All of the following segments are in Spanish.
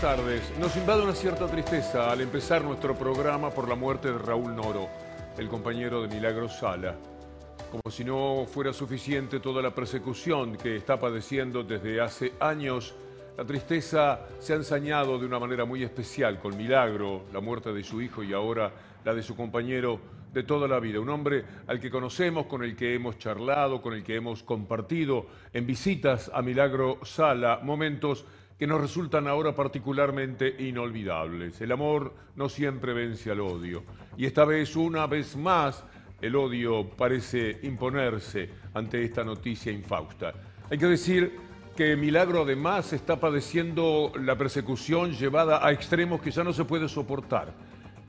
tardes. Nos invade una cierta tristeza al empezar nuestro programa por la muerte de Raúl Noro, el compañero de Milagros Sala. Como si no fuera suficiente toda la persecución que está padeciendo desde hace años, la tristeza se ha ensañado de una manera muy especial con Milagro, la muerte de su hijo y ahora la de su compañero de toda la vida. Un hombre al que conocemos, con el que hemos charlado, con el que hemos compartido en visitas a Milagro Sala momentos que nos resultan ahora particularmente inolvidables. El amor no siempre vence al odio. Y esta vez, una vez más, el odio parece imponerse ante esta noticia infausta. Hay que decir que Milagro además está padeciendo la persecución llevada a extremos que ya no se puede soportar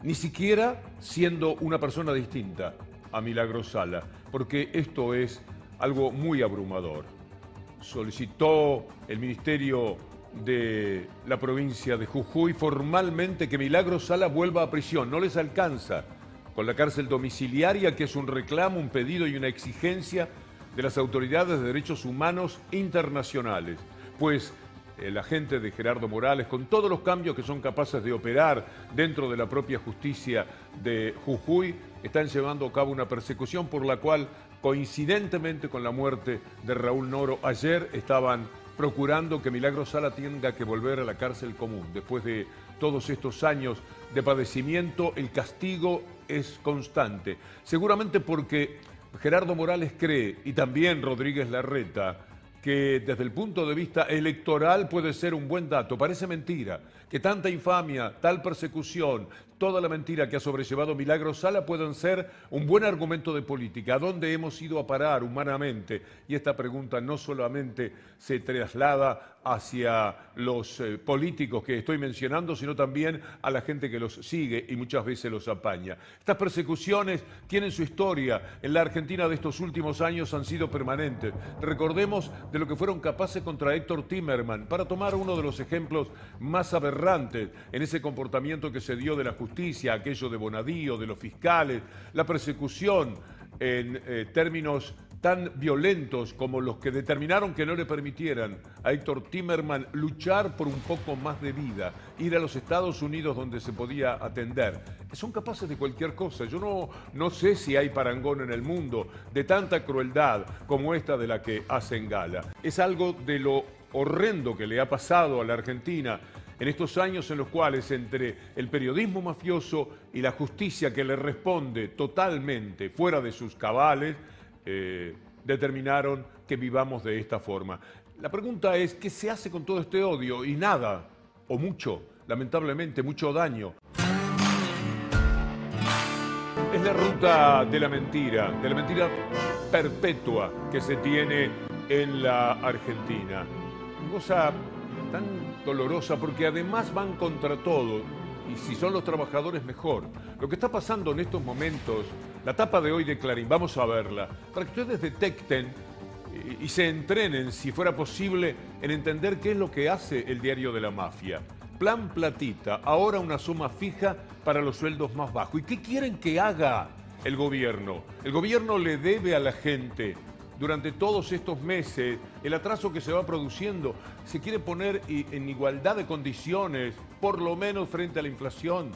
ni siquiera siendo una persona distinta a Milagro Sala, porque esto es algo muy abrumador. Solicitó el Ministerio de la provincia de Jujuy formalmente que Milagro Sala vuelva a prisión. No les alcanza con la cárcel domiciliaria, que es un reclamo, un pedido y una exigencia de las autoridades de derechos humanos internacionales. Pues la gente de Gerardo Morales, con todos los cambios que son capaces de operar dentro de la propia justicia de Jujuy, están llevando a cabo una persecución por la cual, coincidentemente con la muerte de Raúl Noro, ayer estaban procurando que Milagro Sala tenga que volver a la cárcel común. Después de todos estos años de padecimiento, el castigo es constante. Seguramente porque Gerardo Morales cree, y también Rodríguez Larreta, que desde el punto de vista electoral puede ser un buen dato. Parece mentira que tanta infamia, tal persecución, toda la mentira que ha sobrellevado Milagro Sala pueden ser un buen argumento de política. ¿A dónde hemos ido a parar humanamente? Y esta pregunta no solamente se traslada hacia los eh, políticos que estoy mencionando, sino también a la gente que los sigue y muchas veces los apaña. Estas persecuciones tienen su historia. En la Argentina de estos últimos años han sido permanentes. Recordemos de lo que fueron capaces contra Héctor Timerman, para tomar uno de los ejemplos más aberrantes en ese comportamiento que se dio de la justicia justicia, aquello de Bonadío, de los fiscales, la persecución en eh, términos tan violentos como los que determinaron que no le permitieran a Héctor Timerman luchar por un poco más de vida, ir a los Estados Unidos donde se podía atender. Son capaces de cualquier cosa. Yo no, no sé si hay parangón en el mundo de tanta crueldad como esta de la que hacen gala. Es algo de lo horrendo que le ha pasado a la Argentina en estos años en los cuales entre el periodismo mafioso y la justicia que le responde totalmente fuera de sus cabales, eh, determinaron que vivamos de esta forma. La pregunta es, ¿qué se hace con todo este odio? Y nada, o mucho, lamentablemente, mucho daño. Es la ruta de la mentira, de la mentira perpetua que se tiene en la Argentina. Cosa tan dolorosa porque además van contra todo y si son los trabajadores mejor. Lo que está pasando en estos momentos, la tapa de hoy de Clarín, vamos a verla, para que ustedes detecten y se entrenen, si fuera posible, en entender qué es lo que hace el diario de la mafia. Plan Platita, ahora una suma fija para los sueldos más bajos. ¿Y qué quieren que haga el gobierno? El gobierno le debe a la gente durante todos estos meses, el atraso que se va produciendo, se quiere poner en igualdad de condiciones, por lo menos frente a la inflación,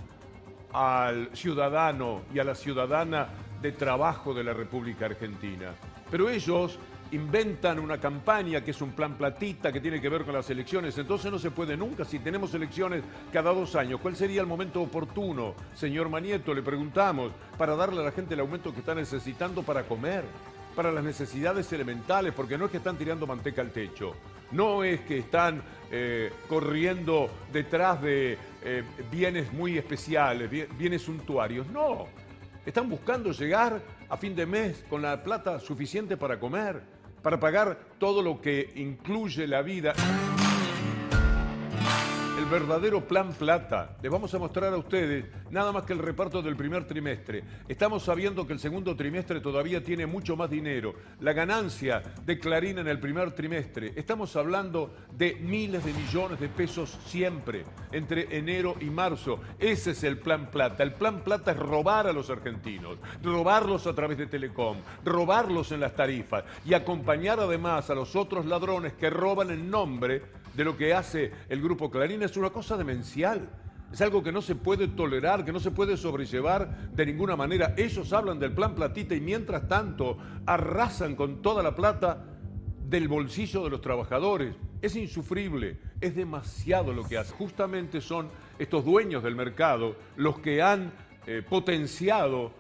al ciudadano y a la ciudadana de trabajo de la República Argentina. Pero ellos inventan una campaña que es un plan platita que tiene que ver con las elecciones. Entonces no se puede nunca, si tenemos elecciones cada dos años, ¿cuál sería el momento oportuno, señor Manieto? Le preguntamos, para darle a la gente el aumento que está necesitando para comer para las necesidades elementales, porque no es que están tirando manteca al techo, no es que están eh, corriendo detrás de eh, bienes muy especiales, bienes suntuarios, no, están buscando llegar a fin de mes con la plata suficiente para comer, para pagar todo lo que incluye la vida el verdadero plan plata. Les vamos a mostrar a ustedes nada más que el reparto del primer trimestre. Estamos sabiendo que el segundo trimestre todavía tiene mucho más dinero. La ganancia de Clarín en el primer trimestre. Estamos hablando de miles de millones de pesos siempre, entre enero y marzo. Ese es el plan plata. El plan plata es robar a los argentinos, robarlos a través de Telecom, robarlos en las tarifas y acompañar además a los otros ladrones que roban en nombre de lo que hace el Grupo Clarín es una cosa demencial. Es algo que no se puede tolerar, que no se puede sobrellevar de ninguna manera. Ellos hablan del plan platita y mientras tanto arrasan con toda la plata del bolsillo de los trabajadores. Es insufrible, es demasiado lo que hace. Justamente son estos dueños del mercado los que han eh, potenciado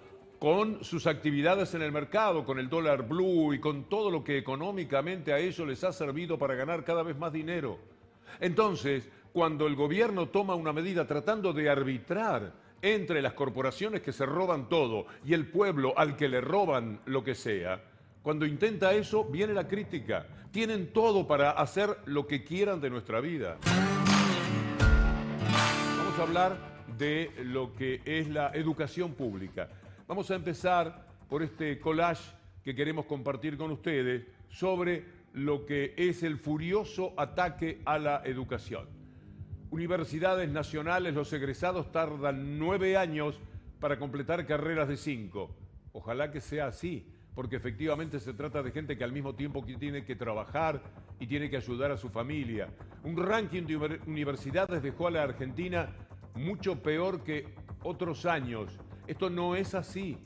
con sus actividades en el mercado, con el dólar blue y con todo lo que económicamente a ellos les ha servido para ganar cada vez más dinero. Entonces, cuando el gobierno toma una medida tratando de arbitrar entre las corporaciones que se roban todo y el pueblo al que le roban lo que sea, cuando intenta eso, viene la crítica. Tienen todo para hacer lo que quieran de nuestra vida. Vamos a hablar de lo que es la educación pública. Vamos a empezar por este collage que queremos compartir con ustedes sobre lo que es el furioso ataque a la educación universidades nacionales, los egresados tardan nueve años para completar carreras de cinco. Ojalá que sea así, porque efectivamente se trata de gente que al mismo tiempo tiene que trabajar y tiene que ayudar a su familia. Un ranking de universidades dejó a la Argentina mucho peor que otros años. Esto no es así.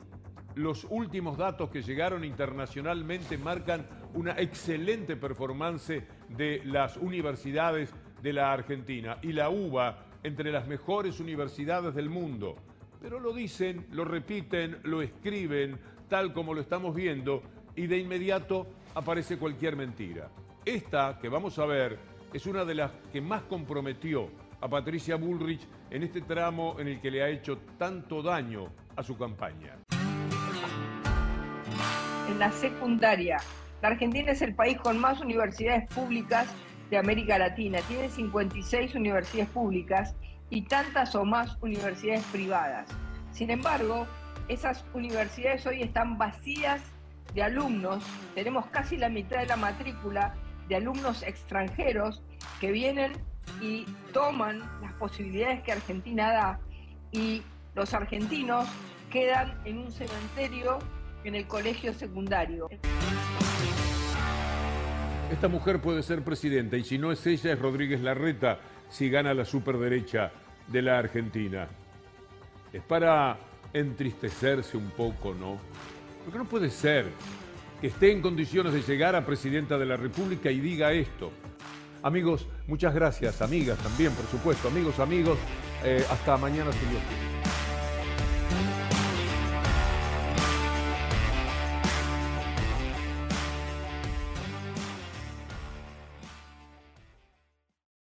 Los últimos datos que llegaron internacionalmente marcan una excelente performance de las universidades de la Argentina y la UBA entre las mejores universidades del mundo. Pero lo dicen, lo repiten, lo escriben, tal como lo estamos viendo, y de inmediato aparece cualquier mentira. Esta que vamos a ver es una de las que más comprometió a Patricia Bullrich en este tramo en el que le ha hecho tanto daño a su campaña. En la secundaria, la Argentina es el país con más universidades públicas de América Latina. Tiene 56 universidades públicas y tantas o más universidades privadas. Sin embargo, esas universidades hoy están vacías de alumnos. Tenemos casi la mitad de la matrícula de alumnos extranjeros que vienen y toman las posibilidades que Argentina da y los argentinos quedan en un cementerio en el colegio secundario. Esta mujer puede ser presidenta y si no es ella es Rodríguez Larreta si gana la superderecha de la Argentina. Es para entristecerse un poco, ¿no? Porque no puede ser que esté en condiciones de llegar a presidenta de la República y diga esto. Amigos, muchas gracias. Amigas también, por supuesto. Amigos, amigos, eh, hasta mañana, señor.